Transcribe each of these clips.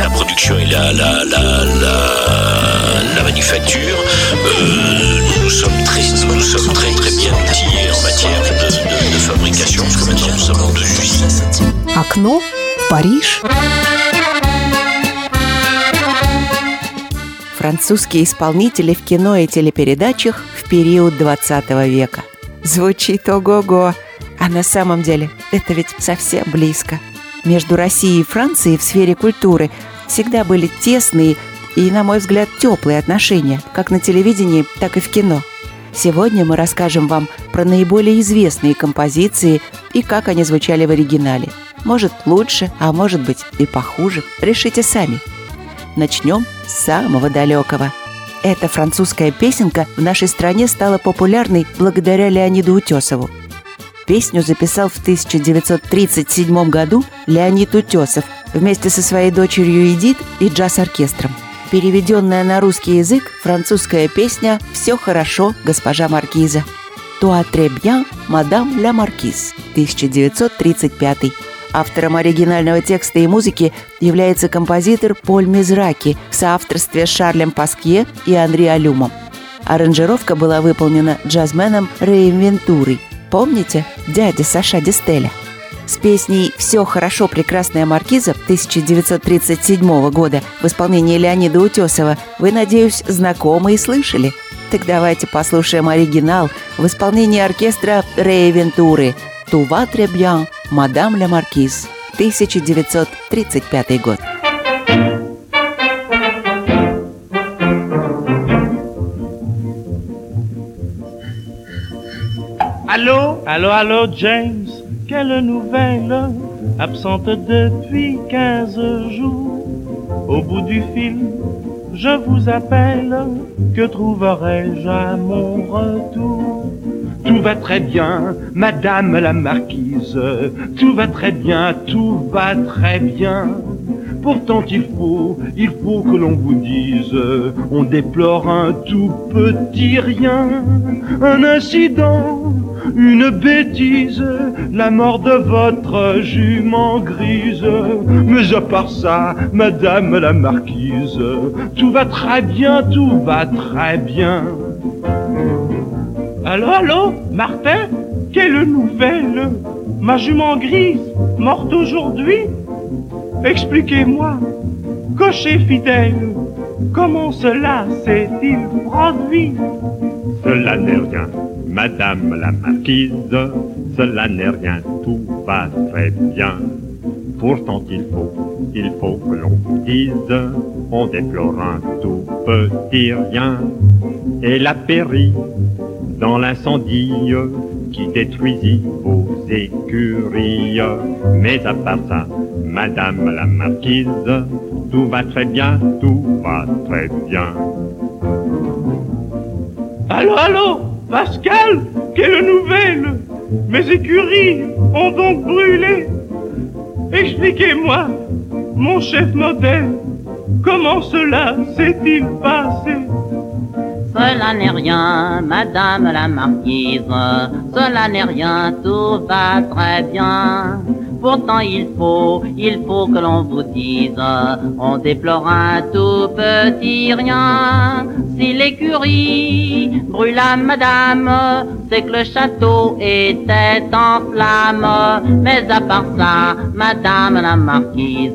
c'est la production et la, la, la, la, la manufacture. Euh, nous sommes très, nous sommes très, très bien outillés en matière de, de, de fabrication, parce que maintenant nous en deux usines. Окно Париж. Французские исполнители в кино и телепередачах в период 20 века. Звучит ого-го, а на самом деле это ведь совсем близко. Между Россией и Францией в сфере культуры всегда были тесные и, на мой взгляд, теплые отношения, как на телевидении, так и в кино. Сегодня мы расскажем вам про наиболее известные композиции и как они звучали в оригинале. Может лучше, а может быть и похуже. Решите сами. Начнем с самого далекого. Эта французская песенка в нашей стране стала популярной благодаря Леониду Утесову. Песню записал в 1937 году Леонид Утесов вместе со своей дочерью Эдит и джаз-оркестром. Переведенная на русский язык французская песня «Все хорошо, госпожа Маркиза». «Туа bien, мадам ля Маркиз» 1935 Автором оригинального текста и музыки является композитор Поль Мизраки в соавторстве с Шарлем Паскье и Анри Алюмом. Аранжировка была выполнена джазменом Рэем Вентурой. Помните? Дядя Саша Дистеля. С песней «Все хорошо, прекрасная маркиза» 1937 года в исполнении Леонида Утесова вы, надеюсь, знакомы и слышали. Так давайте послушаем оригинал в исполнении оркестра Рэя Вентуры «Тува Требьян», «Мадам ля Маркиз», 1935 год. Allô Allô, allô, James Quelle nouvelle Absente depuis 15 jours. Au bout du fil, je vous appelle. Que trouverai-je à mon retour? Tout va très bien, Madame la Marquise. Tout va très bien, tout va très bien. Pourtant il faut, il faut que l'on vous dise, on déplore un tout petit rien, un incident, une bêtise, la mort de votre jument grise. Mais à part ça, Madame la Marquise, tout va très bien, tout va très bien. Allô, allô, Martin Quelle nouvelle? Ma jument grise, morte aujourd'hui? Expliquez-moi, cocher fidèle, comment cela s'est-il produit? Cela n'est rien, Madame la Marquise, cela n'est rien, tout va très bien. Pourtant il faut, il faut que l'on vous dise, on déplore un tout petit rien. Elle a péri dans l'incendie qui détruisit vos écuries. Mais à part ça, Madame la Marquise, tout va très bien, tout va très bien. Allô, allô, Pascal, quelle nouvelle Mes écuries ont donc brûlé. Expliquez-moi, mon chef modèle, comment cela s'est-il passé? Cela n'est rien, Madame la Marquise, cela n'est rien, tout va très bien. Pourtant il faut, il faut que l'on vous dise, on déplore un tout petit rien. Si l'écurie brûla madame, c'est que le château était en flammes. Mais à part ça, madame la marquise,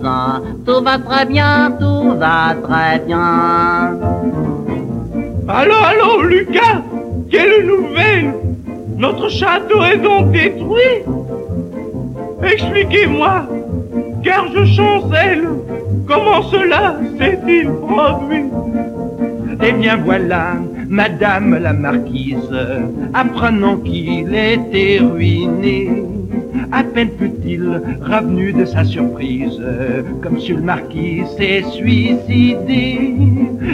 tout va très bien, tout va très bien. Allô, allô, Lucas Quelle nouvelle Notre château est donc détruit Expliquez-moi, car je chancelle. Comment cela s'est-il produit? Eh bien voilà, Madame la Marquise, apprenant qu'il était ruiné, à peine fut-il revenu de sa surprise, comme si le marquis s'est suicidé.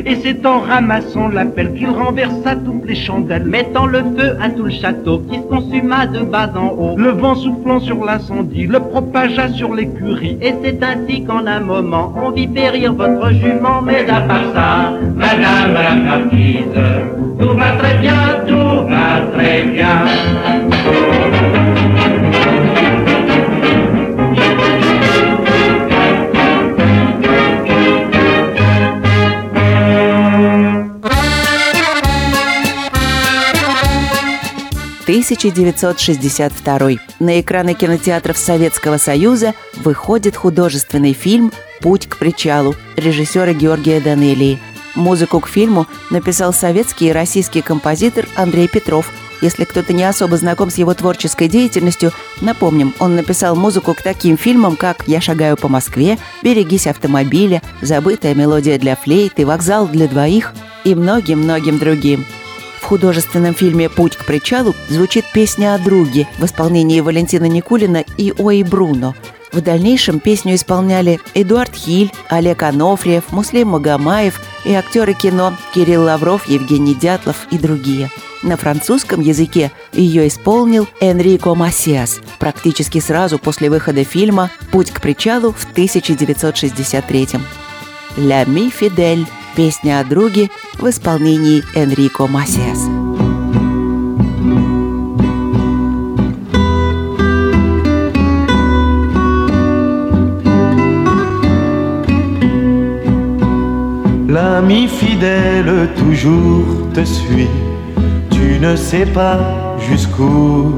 Et c'est en ramassant l'appel qu'il renversa toutes les chandelles, mettant le feu à tout le château qui se consuma de bas en haut. Le vent soufflant sur l'incendie le propagea sur l'écurie. Et c'est ainsi qu'en un moment on vit périr votre jument, mais à part ça, Madame la Marquise, tout va très bien, tout va très bien. 1962. На экраны кинотеатров Советского Союза выходит художественный фильм «Путь к причалу» режиссера Георгия Данелии. Музыку к фильму написал советский и российский композитор Андрей Петров. Если кто-то не особо знаком с его творческой деятельностью, напомним, он написал музыку к таким фильмам, как «Я шагаю по Москве», «Берегись автомобиля», «Забытая мелодия для флейты», «Вокзал для двоих» и многим-многим другим. В художественном фильме «Путь к причалу» звучит песня о друге в исполнении Валентина Никулина и Ои Бруно. В дальнейшем песню исполняли Эдуард Хиль, Олег Анофриев, Муслим Магомаев и актеры кино Кирилл Лавров, Евгений Дятлов и другие. На французском языке ее исполнил Энрико Массиас практически сразу после выхода фильма «Путь к причалу» в 1963 «Ля ми фидель» Песня о друге в исполнении Энрико Масиас. L'ami fidèle toujours te suit, tu ne sais pas jusqu'où.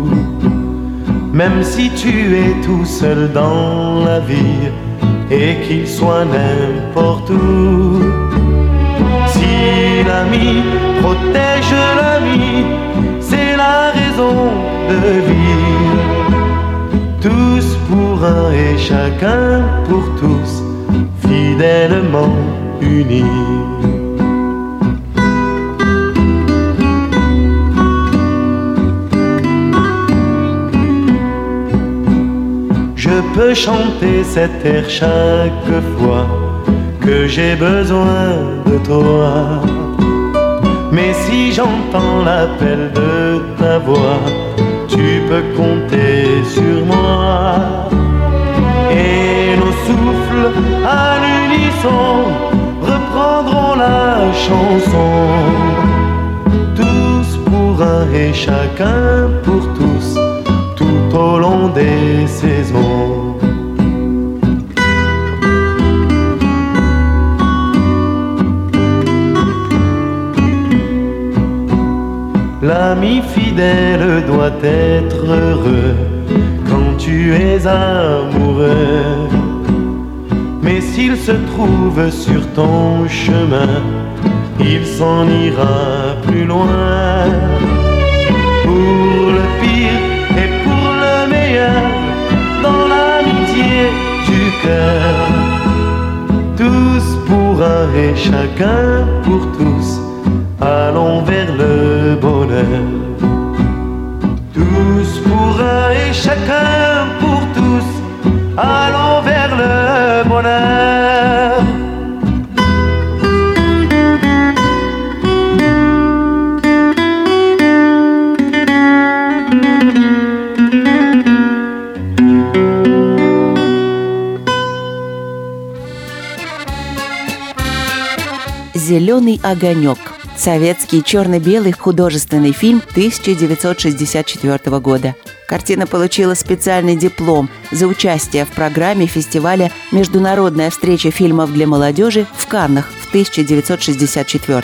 Même si tu es tout seul dans la vie et qu'il soit n'importe où l'ami protège l'ami, c'est la raison de vivre. Tous pour un et chacun pour tous, fidèlement unis. Je peux chanter cet air chaque fois que j'ai besoin de toi. Mais si j'entends l'appel de ta voix, tu peux compter sur moi. Et nos souffles à l'unisson reprendront la chanson. Tous pour un et chacun pour tous, tout au long des saisons. L'ami fidèle doit être heureux quand tu es amoureux. Mais s'il se trouve sur ton chemin, il s'en ira plus loin. Pour le pire et pour le meilleur, dans l'amitié du cœur. Tous pour un et chacun pour tous allons vers le bonheur. Chacun pour tous, allons vers le bonheur. «Зеленый огонек» Советский черно-белый художественный фильм 1964 года. Картина получила специальный диплом за участие в программе фестиваля «Международная встреча фильмов для молодежи» в Каннах в 1964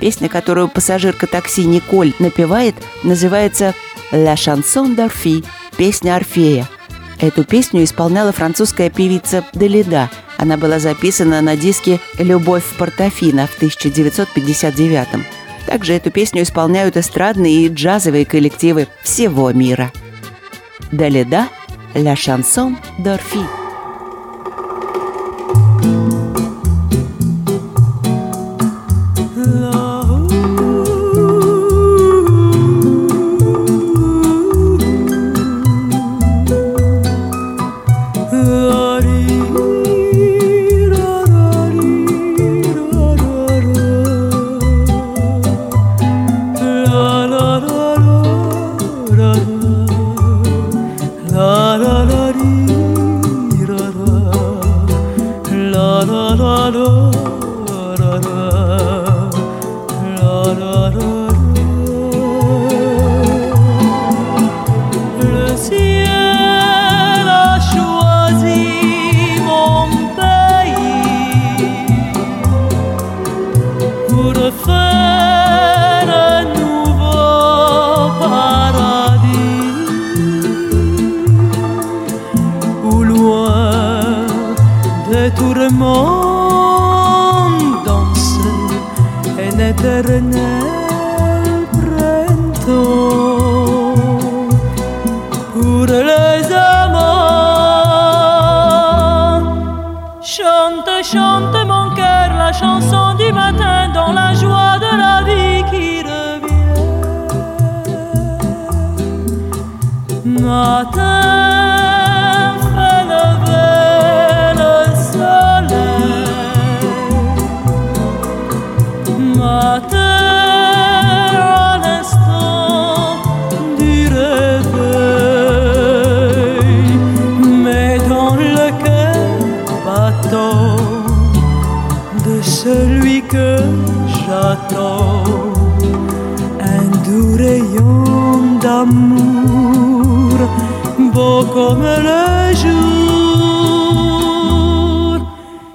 Песня, которую пассажирка такси Николь напевает, называется «La chanson d'Orphée» – «Песня Орфея». Эту песню исполняла французская певица Делида – она была записана на диске «Любовь в Портофино» в 1959 -м. Также эту песню исполняют эстрадные и джазовые коллективы всего мира. Даледа «La chanson d'Orphée». Trento beau comme le jour.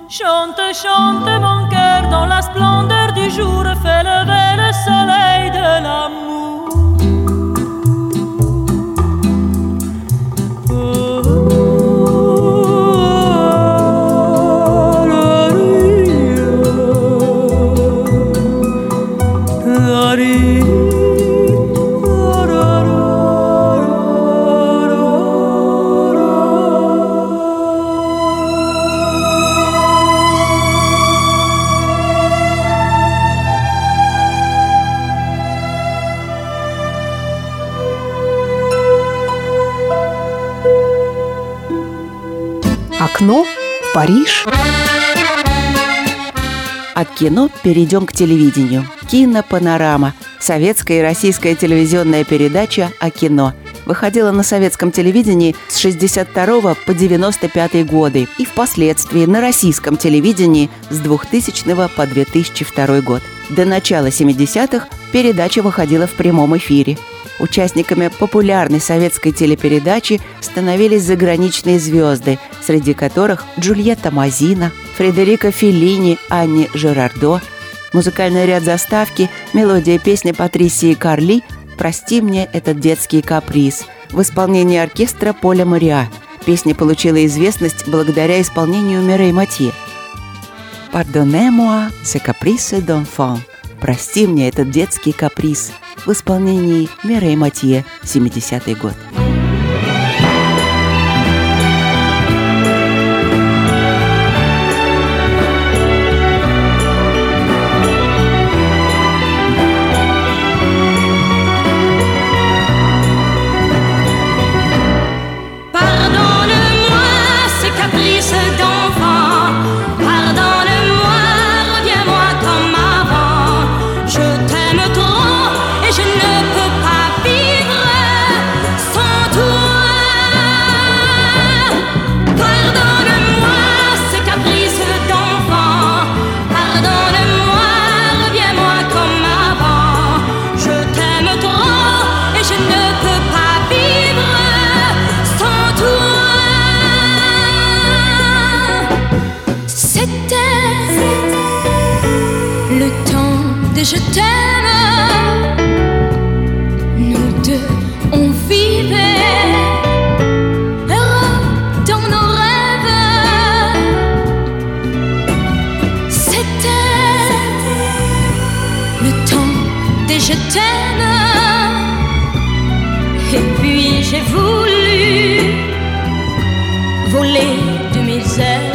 Chante, chante mon cœur dans la splendeur du jour, Париж. От кино перейдем к телевидению. Кинопанорама. Советская и российская телевизионная передача о кино. Выходила на советском телевидении с 62 по 95 годы и впоследствии на российском телевидении с 2000 по 2002 год. До начала 70-х передача выходила в прямом эфире – Участниками популярной советской телепередачи становились заграничные звезды, среди которых Джульетта Мазина, Фредерико Феллини, Анни Жерардо. Музыкальный ряд заставки, мелодия песни Патрисии Карли «Прости мне этот детский каприз» в исполнении оркестра Поля Мариа. Песня получила известность благодаря исполнению Мирей Матье. «Pardonnez-moi ce caprice d'enfant» «Прости мне этот детский каприз» в исполнении Мирей Матье, 70-й год. Et puis j'ai voulu voler de mes ailes.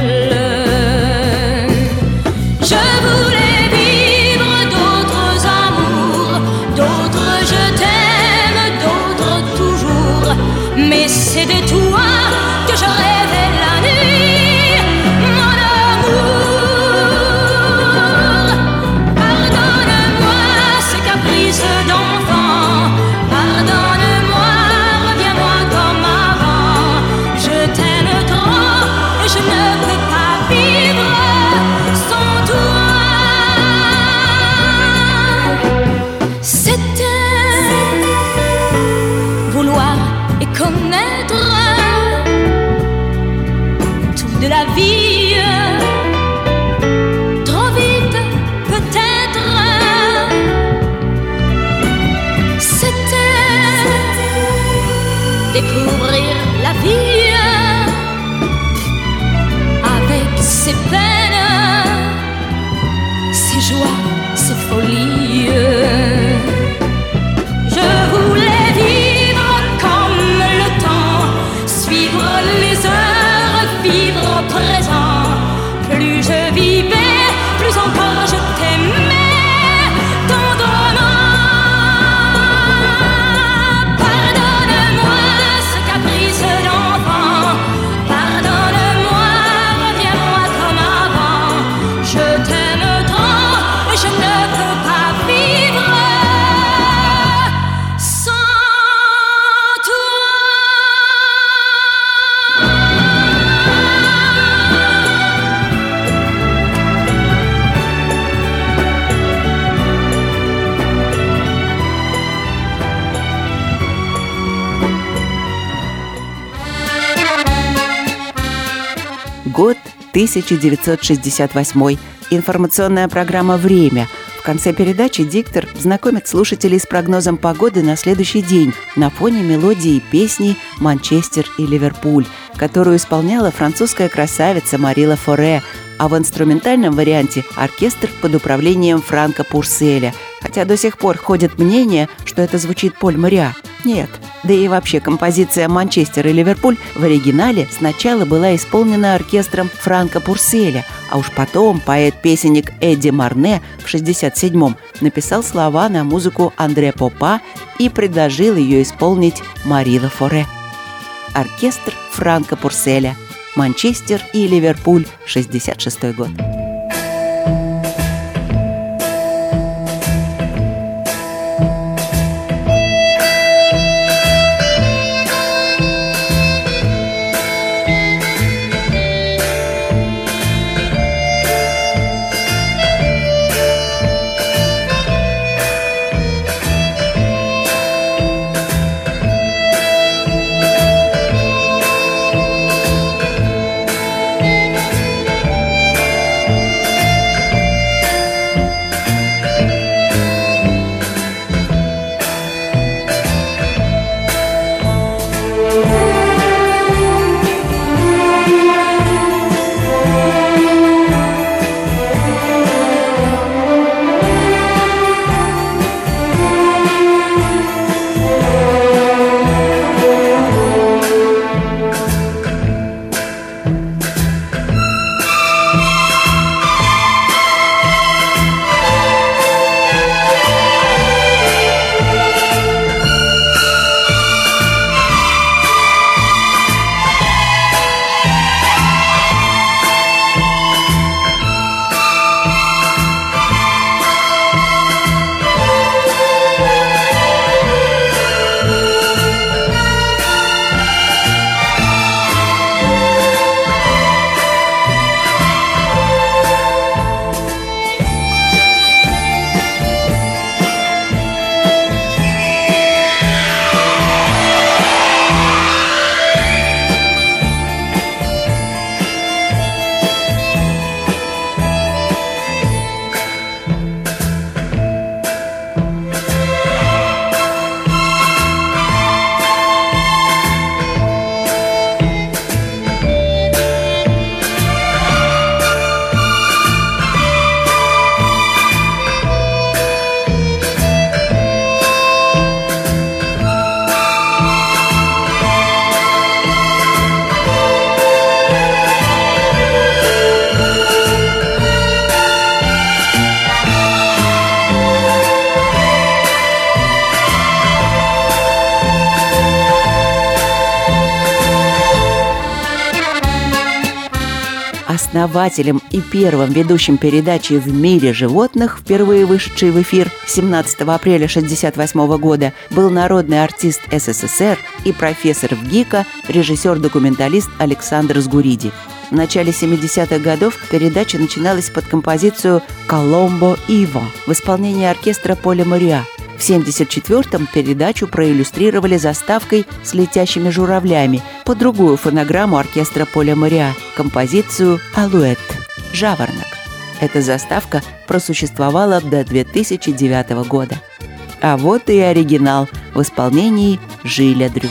Год 1968. Информационная программа «Время». В конце передачи диктор знакомит слушателей с прогнозом погоды на следующий день на фоне мелодии песни «Манчестер и Ливерпуль», которую исполняла французская красавица Марила Форе, а в инструментальном варианте оркестр под управлением Франка Пурселя. Хотя до сих пор ходит мнение, что это звучит Поль Моря. Нет. Да и вообще композиция «Манчестер и Ливерпуль» в оригинале сначала была исполнена оркестром Франка Пурселя, а уж потом поэт-песенник Эдди Марне в 67-м написал слова на музыку Андре Попа и предложил ее исполнить Марила Форе. Оркестр Франка Пурселя. Манчестер и Ливерпуль, 66 год. Основателем и первым ведущим передачи «В мире животных», впервые вышедшей в эфир 17 апреля 1968 года, был народный артист СССР и профессор в ГИКа, режиссер-документалист Александр Сгуриди. В начале 70-х годов передача начиналась под композицию «Коломбо Иво» в исполнении оркестра Поля Мариа. В 74-м передачу проиллюстрировали заставкой с летящими журавлями по другую фонограмму оркестра Поля Мариа, композицию «Алуэт» – «Жаворонок». Эта заставка просуществовала до 2009 года. А вот и оригинал в исполнении Жиля Дрю.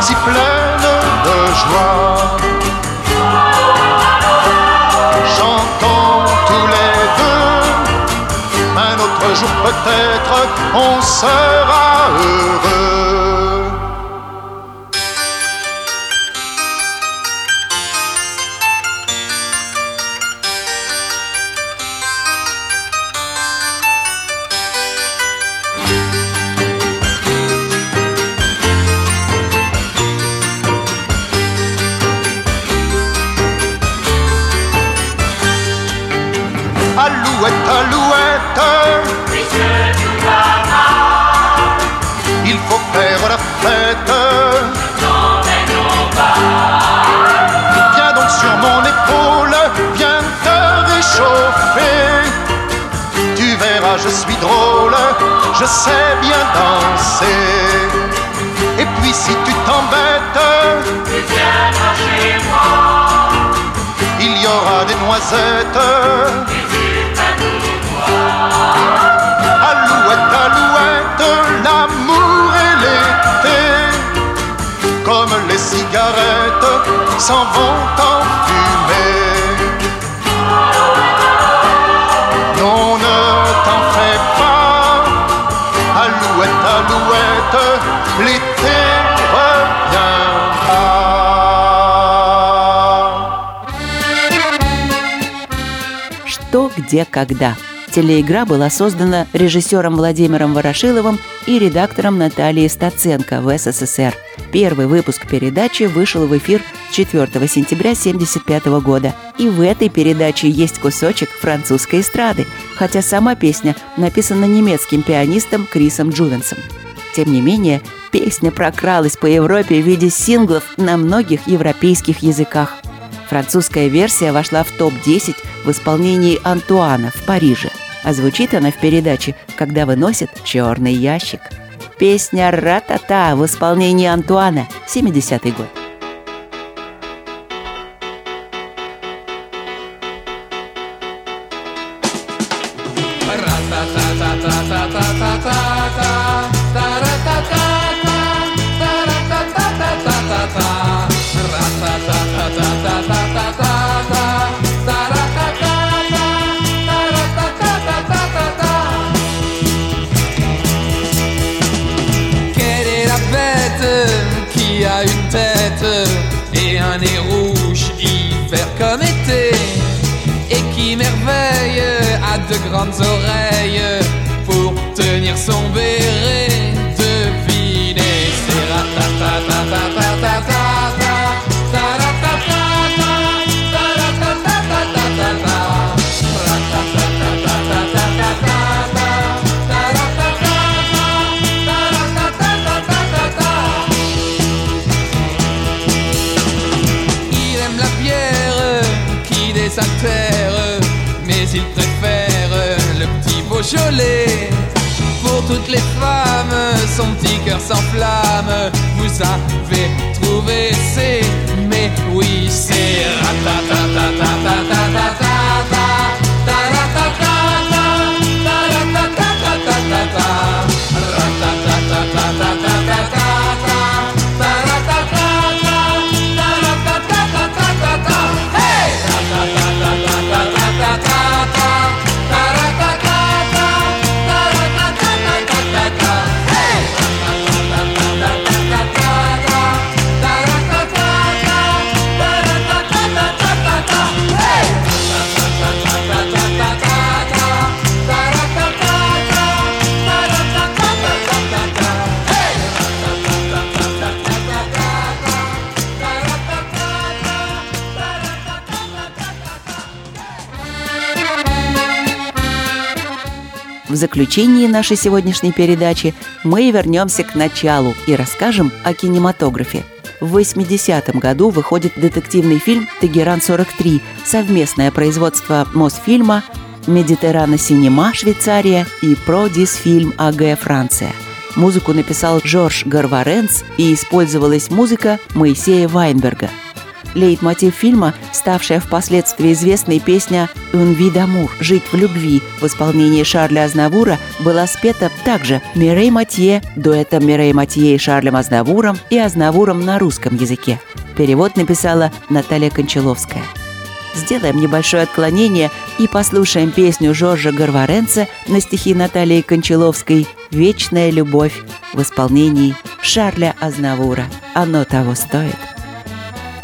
Si pleine de joie. Chantons tous les deux, un autre jour peut-être, on sera heureux. Faire la fête. Viens donc sur mon épaule, viens te réchauffer. Tu verras, je suis drôle, je sais bien danser. Et puis si tu t'embêtes, il y aura des noisettes. S'en vont en fumée. Non, ne t'en fais pas, alouette, alouette, l'été reviendra. «Что, где, когда». Телеигра была создана режиссером Владимиром Ворошиловым и редактором Натальей Стаценко в СССР. Первый выпуск передачи вышел в эфир 4 сентября 1975 года. И в этой передаче есть кусочек французской эстрады, хотя сама песня написана немецким пианистом Крисом Джувенсом. Тем не менее, песня прокралась по Европе в виде синглов на многих европейских языках. Французская версия вошла в топ-10 в исполнении Антуана в Париже. А звучит она в передаче «Когда выносят черный ящик». Песня «Ра-та-та» в исполнении Антуана, 70-й год. Quelle oreilles pour tenir son verre et deviner. Qui aime la pierre, qui est mais il te pour toutes les femmes, son petit cœur s'enflamme. Vous avez trouvé c'est, mais oui c'est В заключении нашей сегодняшней передачи мы вернемся к началу и расскажем о кинематографе. В 80-м году выходит детективный фильм «Тегеран-43», совместное производство Мосфильма, Медитерана Синема, Швейцария и Продисфильм АГ, Франция. Музыку написал Жорж Гарваренц и использовалась музыка Моисея Вайнберга – Лейтмотив фильма, ставшая впоследствии известной песня «Un vie d'amour» – «Жить в любви» в исполнении Шарля Азнавура была спета также Мирей Матье, дуэтом Мирей Матье и Шарлем Азнавуром и Азнавуром на русском языке. Перевод написала Наталья Кончаловская. Сделаем небольшое отклонение и послушаем песню Жоржа Гарваренца на стихи Натальи Кончаловской «Вечная любовь» в исполнении Шарля Азнавура. Оно того стоит.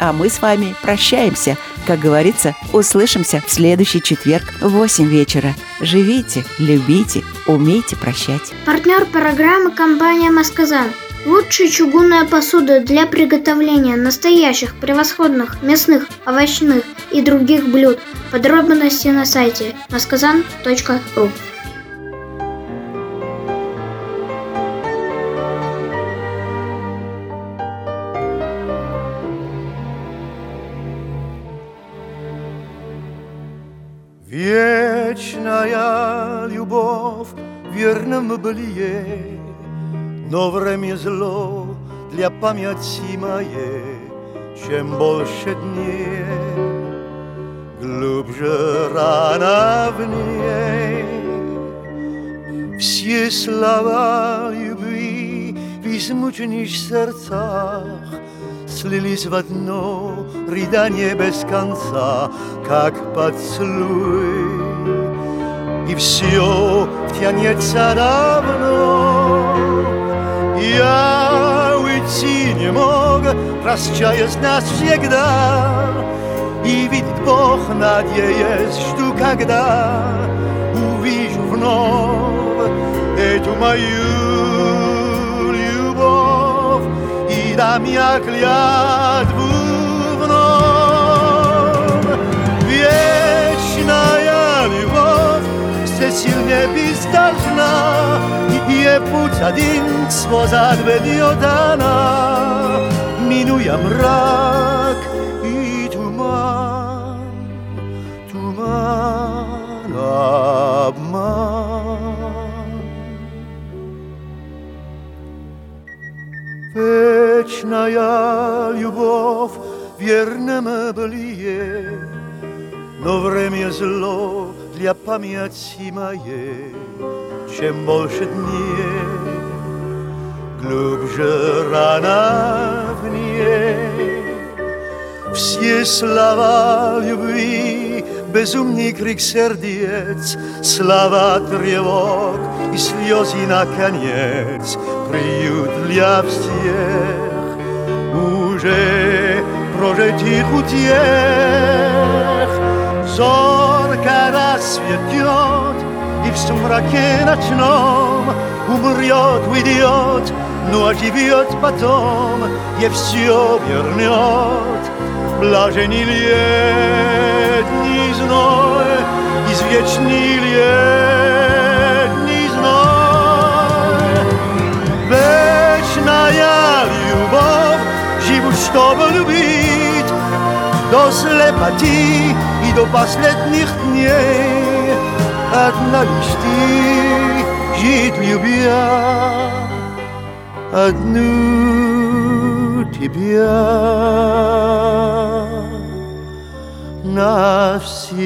А мы с вами прощаемся. Как говорится, услышимся в следующий четверг в 8 вечера. Живите, любите, умейте прощать. Партнер программы компания «Масказан». Лучшая чугунная посуда для приготовления настоящих превосходных мясных, овощных и других блюд. Подробности на сайте maskazan.ru верном былие, Но время зло для памяти моей, Чем больше дней, глубже рана в ней. Все слова любви в измученных сердцах Слились в одно рыдание без конца, Как поцелуй и все тянется давно. Я уйти не мог, прощаясь навсегда, И видит Бог, надеясь, жду, когда увижу вновь эту мою любовь и дам я клятву silnie bizdażna je pučadinstvo zadvenio dana minuja mrak. для памяти моей, чем больше дней, глубже рана в ней. Все слова любви, безумный крик сердец, слова тревог и слезы наконец, приют для всех уже прожитых утех. Зорко рассветет, и в сумраке ночном умрет, уйдет, но оживет потом и все вернет. Блаженный летний зной, извечный летний зной. Вечная любовь, живут, чтобы любить, до слепоты до последних дней одна лишь ты, жить любя, одну тебя навсегда.